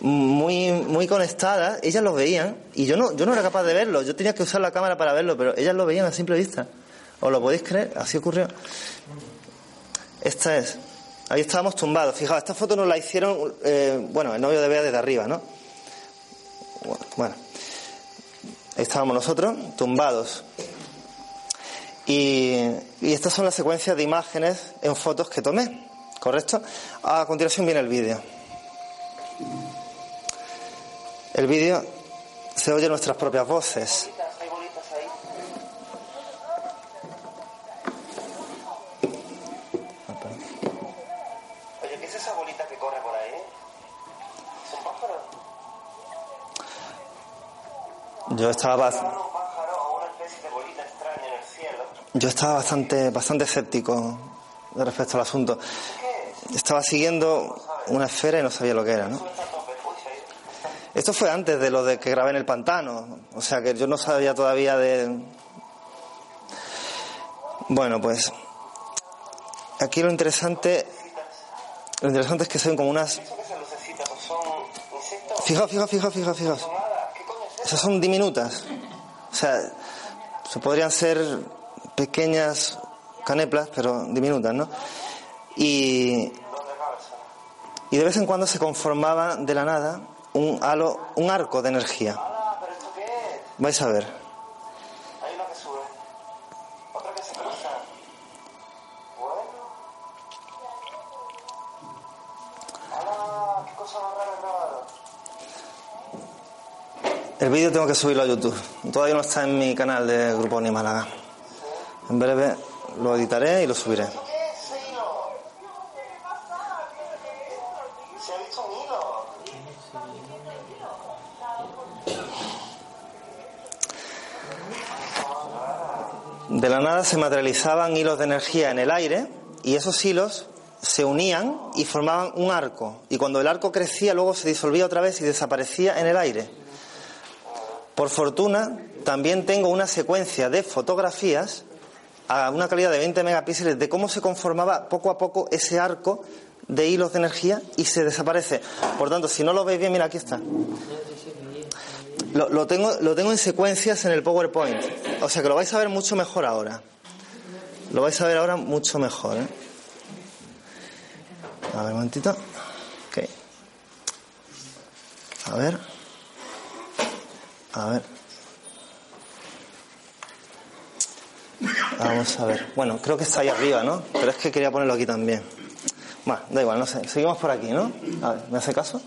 muy, muy conectadas. Ellas lo veían y yo no, yo no era capaz de verlo. Yo tenía que usar la cámara para verlo, pero ellas lo veían a simple vista. ¿Os lo podéis creer? Así ocurrió. Esta es. Ahí estábamos tumbados. Fijaos, esta foto nos la hicieron, eh, bueno, el novio de Bea desde arriba, ¿no? Bueno. Ahí estábamos nosotros, tumbados. Y, y estas son las secuencias de imágenes en fotos que tomé, ¿correcto? A continuación viene el vídeo. El vídeo se oye nuestras propias voces. Oye, ¿qué yo estaba bastante, bastante escéptico respecto al asunto. Estaba siguiendo una esfera y no sabía lo que era, ¿no? Esto fue antes de lo de que grabé en el pantano, o sea que yo no sabía todavía de... Bueno, pues aquí lo interesante, lo interesante es que ven como unas... ¿Eso qué son son? Fijaos, fijaos, fijaos, fijaos, fijaos. Esas son diminutas. O sea, se podrían ser pequeñas caneplas, pero diminutas, ¿no? Y, y de vez en cuando se conformaba de la nada un halo, un arco de energía. Vais a ver. El vídeo tengo que subirlo a YouTube. Todavía no está en mi canal de Grupo Ni Málaga. En breve lo editaré y lo subiré. De la nada se materializaban hilos de energía en el aire y esos hilos se unían y formaban un arco. Y cuando el arco crecía, luego se disolvía otra vez y desaparecía en el aire. Por fortuna, también tengo una secuencia de fotografías a una calidad de 20 megapíxeles de cómo se conformaba poco a poco ese arco de hilos de energía y se desaparece. Por tanto, si no lo veis bien, mira, aquí está. Lo, lo tengo, lo tengo en secuencias en el PowerPoint. O sea que lo vais a ver mucho mejor ahora. Lo vais a ver ahora mucho mejor. ¿eh? A ver, un momentito. Ok. A ver. A ver. Vamos a ver. Bueno, creo que está ahí arriba, ¿no? Pero es que quería ponerlo aquí también. Bueno, da igual, no sé. Seguimos por aquí, ¿no? A ver, ¿me hace caso?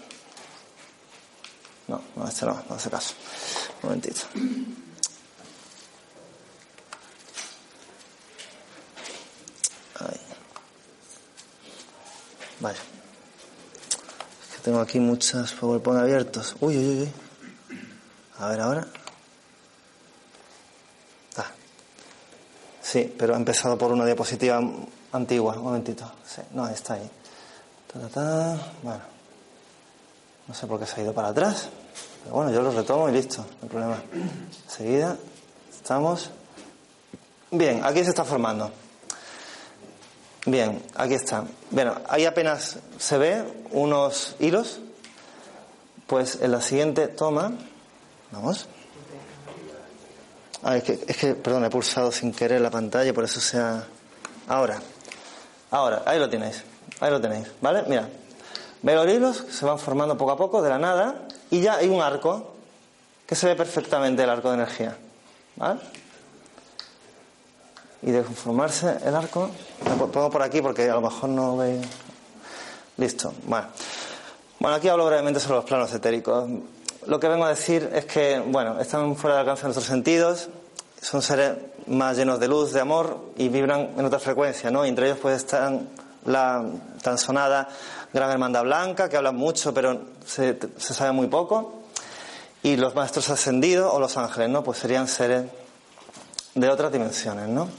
No, no, este no, no hace caso. Un momentito. Ahí. Vale. Es que tengo aquí muchas PowerPoint abiertos. Uy, uy, uy. A ver ahora. Sí, pero he empezado por una diapositiva antigua. Un momentito. Sí, no, está ahí. Ta, ta, ta. Bueno. No sé por qué se ha ido para atrás. Pero bueno, yo lo retomo y listo. No hay problema. Enseguida estamos. Bien, aquí se está formando. Bien, aquí está. Bueno, ahí apenas se ve unos hilos. Pues en la siguiente toma. Vamos. Ah, es que, es que, perdón, he pulsado sin querer la pantalla, por eso se ha. Ahora. Ahora, ahí lo tenéis. Ahí lo tenéis, ¿vale? Mira. Ve los hilos que se van formando poco a poco de la nada y ya hay un arco que se ve perfectamente el arco de energía. ¿Vale? Y de formarse el arco, lo pongo por aquí porque a lo mejor no veis. Listo. Bueno. Bueno, aquí hablo brevemente sobre los planos etéricos. Lo que vengo a decir es que, bueno, están fuera del alcance de nuestros sentidos, son seres más llenos de luz, de amor y vibran en otra frecuencia, ¿no? Y entre ellos pues están la tan sonada Gran Hermandad Blanca, que habla mucho pero se, se sabe muy poco, y los maestros ascendidos o los ángeles, ¿no? Pues serían seres de otras dimensiones, ¿no?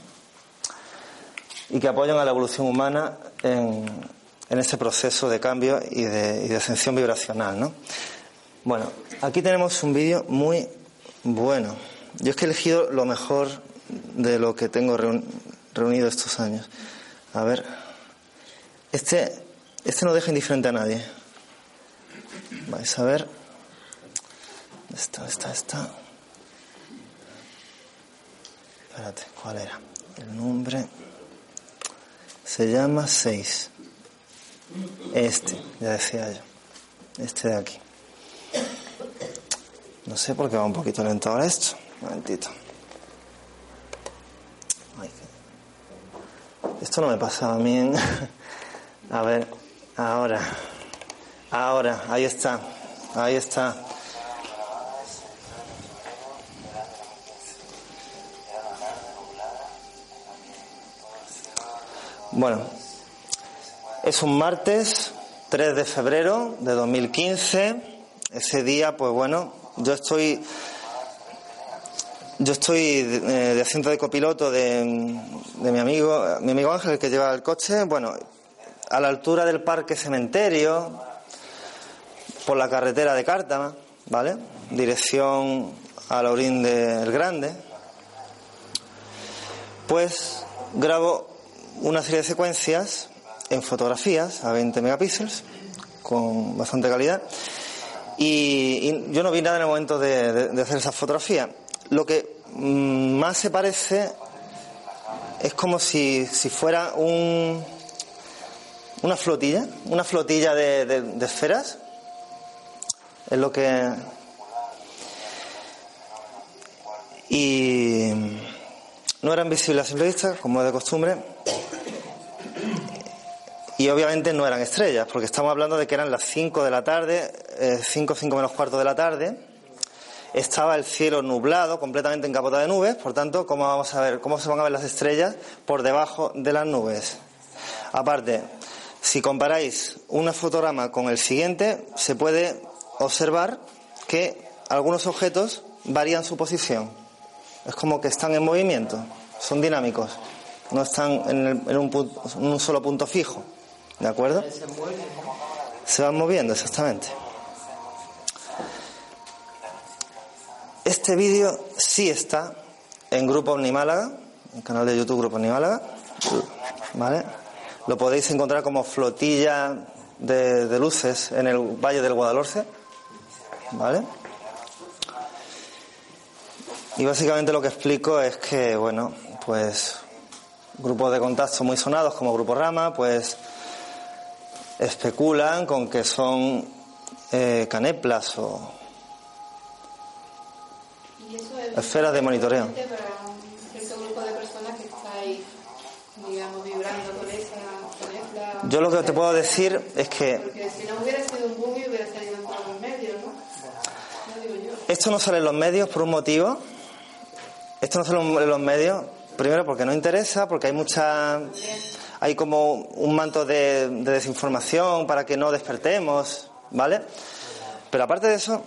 Y que apoyan a la evolución humana en, en ese proceso de cambio y de, y de ascensión vibracional, ¿no? Bueno, aquí tenemos un vídeo muy bueno. Yo es que he elegido lo mejor de lo que tengo reunido estos años. A ver, este, este no deja indiferente a nadie. Vais a ver. Esta, esta, esta. Espérate, ¿cuál era? El nombre se llama 6. Este, ya decía yo. Este de aquí. No sé por qué va un poquito lento ahora esto. Un momentito. Esto no me pasaba a mí. A ver, ahora. Ahora, ahí está. Ahí está. Bueno, es un martes 3 de febrero de 2015. Ese día, pues bueno, yo estoy yo estoy de, de asiento de copiloto de, de, mi amigo, mi amigo Ángel, que lleva el coche, bueno, a la altura del parque cementerio, por la carretera de Cártama, ¿vale? Dirección a Laurín del Grande. Pues grabo una serie de secuencias en fotografías a 20 megapíxeles, con bastante calidad. Y, yo no vi nada en el momento de, hacer esa fotografía. Lo que mmm, más se parece es como si, si fuera un, una flotilla, una flotilla de, esferas. Es lo que. Y no eran visibles a simple vista, como de costumbre. Y obviamente no eran estrellas, porque estamos hablando de que eran las 5 de la tarde, 5, eh, 5 menos cuarto de la tarde. Estaba el cielo nublado, completamente encapotado de nubes, por tanto, ¿cómo vamos a ver, cómo se van a ver las estrellas por debajo de las nubes? Aparte, si comparáis un fotograma con el siguiente, se puede observar que algunos objetos varían su posición. Es como que están en movimiento, son dinámicos, no están en, el, en, un, punto, en un solo punto fijo. ¿De acuerdo? Se van moviendo, exactamente. Este vídeo sí está en Grupo Omnimálaga, el canal de YouTube Grupo Omnimálaga. ¿Vale? Lo podéis encontrar como flotilla de, de luces en el Valle del Guadalhorce. ¿Vale? Y básicamente lo que explico es que, bueno, pues grupos de contacto muy sonados como Grupo Rama, pues especulan con que son eh, caneplas o con esa canepla. Yo lo que te puedo decir es que. Porque si no hubiera sido un boom hubiera salido en todos los medios, ¿no? No digo yo. Esto no sale en los medios por un motivo. Esto no sale en los medios, primero porque no interesa, porque hay mucha. Hay como un manto de, de desinformación para que no despertemos, ¿vale? Pero aparte de eso,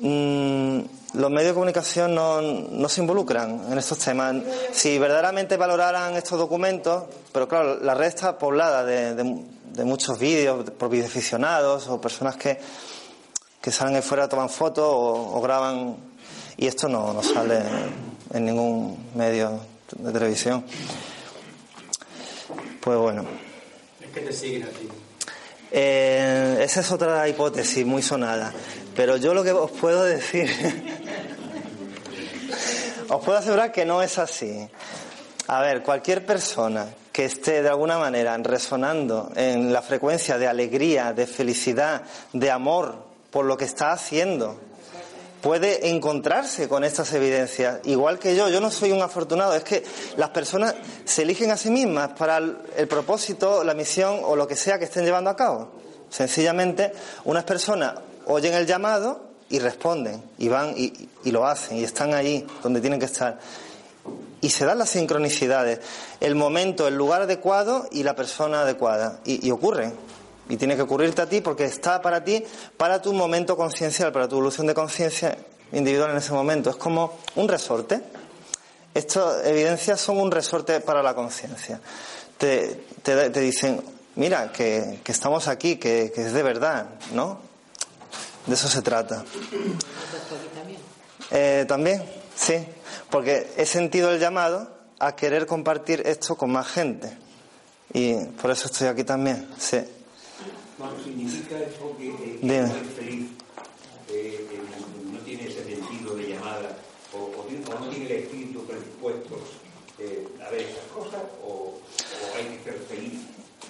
mmm, los medios de comunicación no, no, se involucran en estos temas. Si verdaderamente valoraran estos documentos, pero claro, la red está poblada de, de, de muchos vídeos por videoaficionados o personas que, que salen ahí fuera, toman fotos o, o, graban, y esto no, no sale en ningún medio de televisión. Pues bueno. Es que te siguen a ti. Eh, esa es otra hipótesis muy sonada. Pero yo lo que os puedo decir, os puedo asegurar que no es así. A ver, cualquier persona que esté de alguna manera resonando en la frecuencia de alegría, de felicidad, de amor por lo que está haciendo, puede encontrarse con estas evidencias. Igual que yo, yo no soy un afortunado, es que las personas se eligen a sí mismas para el, propósito, la misión o lo que sea que estén llevando a cabo. Sencillamente, unas personas oyen el llamado y responden, y van y, lo hacen, y están allí donde tienen que estar. Y se dan las sincronicidades, el momento, el lugar adecuado y la persona adecuada. Y, y ocurren. Y tiene que ocurrirte a ti porque está para ti, para tu momento conciencial, para tu evolución de conciencia individual en ese momento. Es como un resorte. Estas evidencias son un resorte para la conciencia. Te, te, dicen, mira, que, estamos aquí, que, es de verdad, ¿no? De eso se trata. también? Eh, también, sí, porque he sentido el llamado a querer compartir esto con más gente. Y por eso estoy aquí también, sí. Bueno, significa esto que, eh, Dime. no es feliz, eh, no tiene ese sentido de llamada, o, no tiene el espíritu predispuesto a ver esas cosas, o, o hay que ser feliz.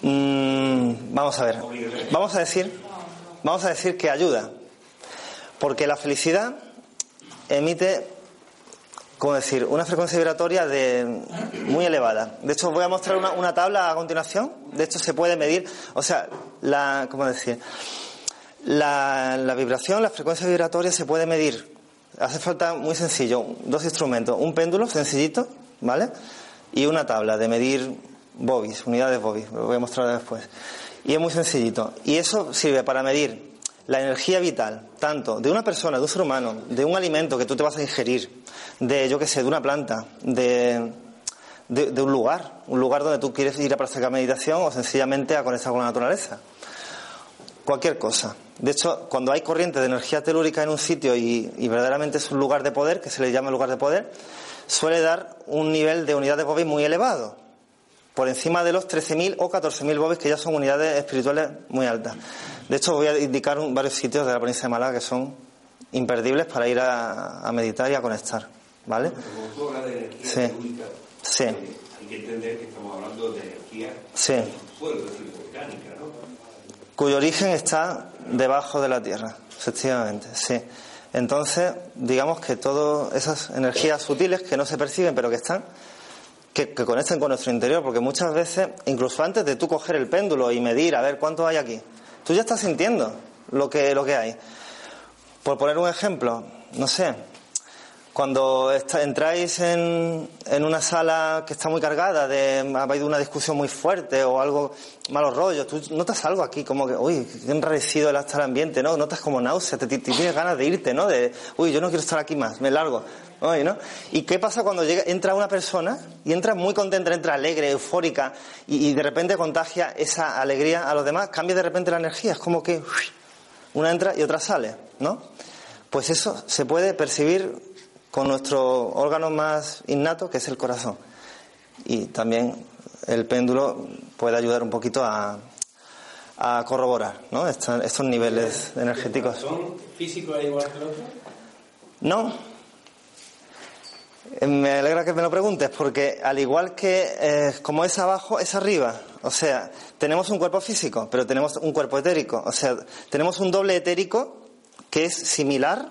Mm, vamos a ver. Vamos a decir, vamos a decir que ayuda, porque la felicidad emite, como decir, una frecuencia vibratoria de muy elevada. De hecho, voy a mostrar una, tabla a continuación. De hecho, se puede medir, o sea, la, ¿cómo decir? La, la vibración, la frecuencia vibratoria se puede medir. Hace falta muy sencillo, dos instrumentos, un péndulo sencillito, ¿vale? Y una tabla de medir bobis, unidades bobis, lo voy a mostrar después. Y es muy sencillito. Y eso sirve para medir la energía vital, tanto de una persona, de un ser humano, de un alimento que tú te vas a ingerir, de, yo qué sé, de una planta, de, un lugar, un lugar donde tú quieres ir a practicar meditación o sencillamente a conectar con la naturaleza cualquier cosa. De hecho, cuando hay corriente de energía telúrica en un sitio y, y verdaderamente es un lugar de poder, que se le llama lugar de poder, suele dar un nivel de unidad de Bobis muy elevado, por encima de los 13.000 o 14.000 Bobis, que ya son unidades espirituales muy altas. De hecho, voy a indicar varios sitios de la provincia de Málaga que son imperdibles para ir a, a meditar y a conectar. ¿Vale? Como tú de energía Sí. telúrica, Sí. eh, hay que entender que estamos hablando de energía Sí. cuyo origen está debajo de la Tierra, efectivamente, sí. Entonces, digamos que todas esas energías sutiles que no se perciben, pero que están, que, que conecten con nuestro interior, porque muchas veces, incluso antes de tú coger el péndulo y medir, a ver cuánto hay aquí, tú ya estás sintiendo lo que, lo que hay. Por poner un ejemplo, no sé, cuando entráis en, en una sala que está muy cargada, de, ha habido una discusión muy fuerte o algo, malos rollos, tú notas algo aquí, como que, uy, qué enrarecido el estar ambiente, ¿no? Notas como náusea, te tienes ganas de irte, ¿no? De, uy, yo no quiero estar aquí más, me largo. ¿Y qué pasa cuando llega, entra una persona y entra muy contenta, entra alegre, eufórica y, y de repente contagia esa alegría a los demás? Cambia de repente la energía, es como que una entra y otra sale, ¿no? Pues eso se puede percibir con nuestro órgano más innato, que es el corazón. Y también el péndulo puede ayudar un poquito a, a corroborar ¿no? Esta- estos niveles energéticos. ¿Son físicos igual que el otro? No. Me alegra que me lo preguntes, porque al igual que eh, como es abajo, es arriba. O sea, tenemos un cuerpo físico, pero tenemos un cuerpo etérico. O sea, tenemos un doble etérico que es similar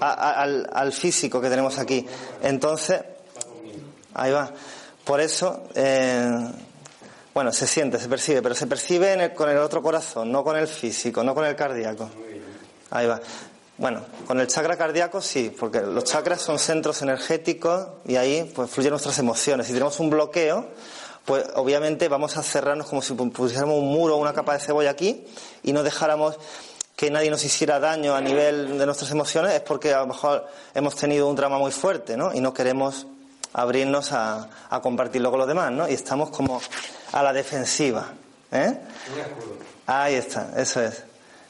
a- al físico que tenemos aquí. Entonces, ahí va. Por eso, eh, bueno, se siente, se percibe, pero se percibe en el- con el otro corazón, no con el físico, no con el cardíaco. Ahí va. Bueno, con el chakra cardíaco sí, porque los chakras son centros energéticos y ahí pues fluyen nuestras emociones. Si tenemos un bloqueo, pues obviamente vamos a cerrarnos como si pusiéramos un muro o una capa de cebolla aquí y no dejáramos que nadie nos hiciera daño a nivel de nuestras emociones, es porque a lo mejor hemos tenido un trauma muy fuerte, ¿no? Y no queremos abrirnos a, a compartirlo con los demás, ¿no? Y estamos como a la defensiva, ¿eh? Ahí está, eso es.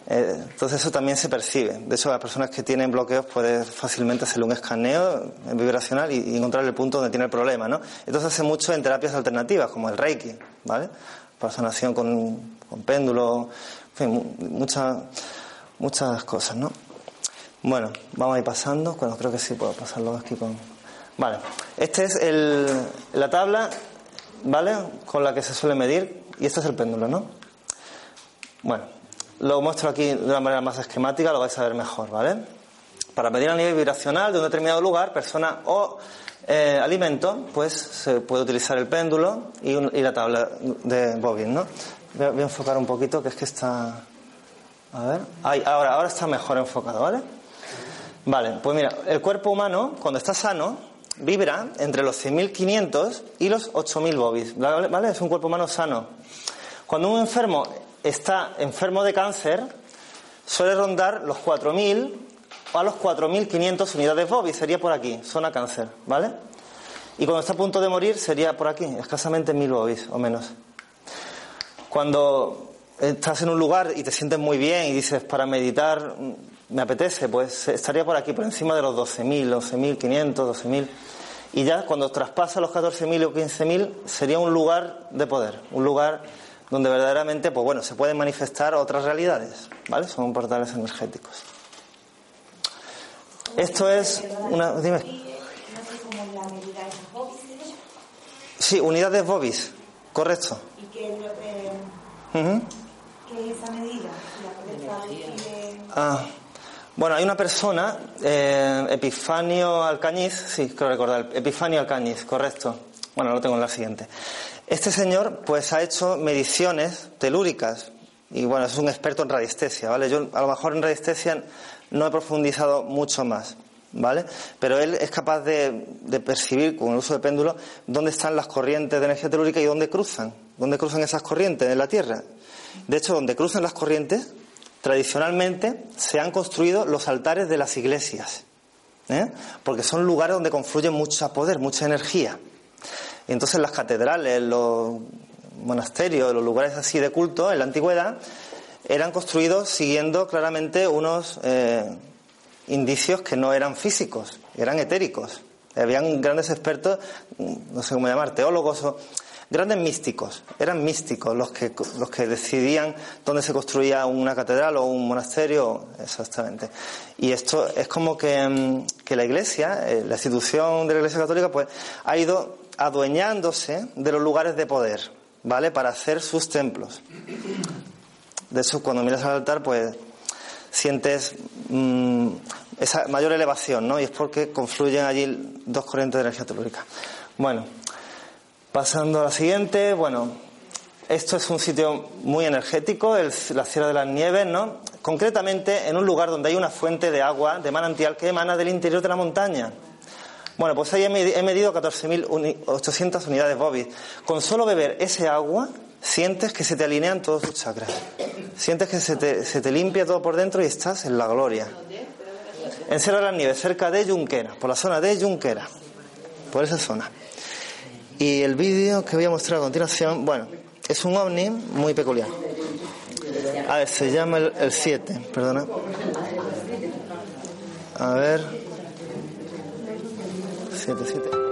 Eh, entonces eso también se percibe. De hecho, las personas que tienen bloqueos pueden fácilmente hacerle un escaneo vibracional y, encontrar el punto donde tiene el problema, ¿no? Entonces hace mucho en terapias alternativas, como el Reiki, ¿vale? Para sanación con, con péndulo, en muchas cosas, ¿no? Bueno, vamos a ir pasando. Bueno, creo que sí puedo pasarlo aquí con... Vale, esta es el, la tabla, ¿vale? Con la que se suele medir y este es el péndulo, ¿no? Bueno, lo muestro aquí de una manera más esquemática, lo vais a ver mejor, ¿vale? Para medir el nivel vibracional de un determinado lugar, persona o eh, alimento, pues se puede utilizar el péndulo y, la tabla de Bobin, ¿no? Voy a, enfocar un poquito, que es que está... A ver, Ahí, ahora, ahora está mejor enfocado, ¿vale? Vale, pues mira, el cuerpo humano, cuando está sano, vibra entre los 6.500 y los 8.000 bobis. ¿vale? Es un cuerpo humano sano. Cuando un enfermo está enfermo de cáncer, suele rondar los 4.000 o a los 4.500 unidades bobis, sería por aquí, zona cáncer, ¿vale? Y cuando está a punto de morir sería por aquí, escasamente 1.000 bobis o menos. Cuando estás en un lugar y te sientes muy bien y dices, para meditar mm, me apetece, pues estaría por aquí, por encima de los 12.000, 11.500, 12.000. Y ya cuando traspasa los 14.000 o 15.000 sería un lugar de poder, un lugar donde verdaderamente, pues bueno, se pueden manifestar otras realidades, ¿vale? Son portales energéticos. Esto es una... Dime. No sé cómo la medida es Bobis, ¿sí? Sí, unidades bobis, correcto. y que, lo, eh, Ujú. que esa medida. Ah, bueno, hay una persona, eh, Epifanio Alcañiz, sí, creo recordar, Epifanio Alcañiz, correcto. Bueno, lo tengo en la siguiente. Este señor, pues, ha hecho mediciones telúricas y, bueno, es un experto en radiestesia, ¿vale? Yo, a lo mejor en radiestesia no he profundizado mucho más, ¿vale? Pero él es capaz de, percibir, con el uso de péndulo, dónde están las corrientes de energía telúrica y dónde cruzan, dónde cruzan esas corrientes en la Tierra. De hecho, donde cruzan las corrientes, tradicionalmente se han construido los altares de las iglesias, ¿eh? porque son lugares donde confluye mucho poder, mucha energía. Entonces las catedrales, los monasterios, los lugares así de culto en la antigüedad, eran construidos siguiendo claramente unos eh, indicios que no eran físicos, eran etéricos. Habían grandes expertos, no sé cómo llamar, teólogos o grandes místicos, eran místicos los que, los que decidían dónde se construía una catedral o un monasterio, exactamente. Y esto es como que, mm, que la Iglesia, eh, la institución de la Iglesia Católica, pues ha ido adueñándose de los lugares de poder, ¿vale? Para hacer sus templos. De hecho, cuando miras al altar, pues sientes mm, esa mayor elevación, ¿no? Y es porque confluyen allí dos corrientes de energía telúrica. Bueno, pasando a la siguiente, bueno, esto es un sitio muy energético, el- la Sierra de las Nieves, ¿no? Concretamente en un lugar donde hay una fuente de agua, de manantial, que emana del interior de la montaña. Bueno, pues ahí he medi- he medido 14.800 unidades Bobby. Con solo beber ese agua, sientes que se te alinean todos tus chakras. Sientes que se te, limpia todo por dentro y estás en la gloria. En Sierra de las Nieves, cerca de Junquera, por la zona de Junquera. Por esa zona. Y el vídeo que voy a mostrar a continuación, bueno, es un ovni muy peculiar. A ver, se llama el 7, perdona. A ver. 7,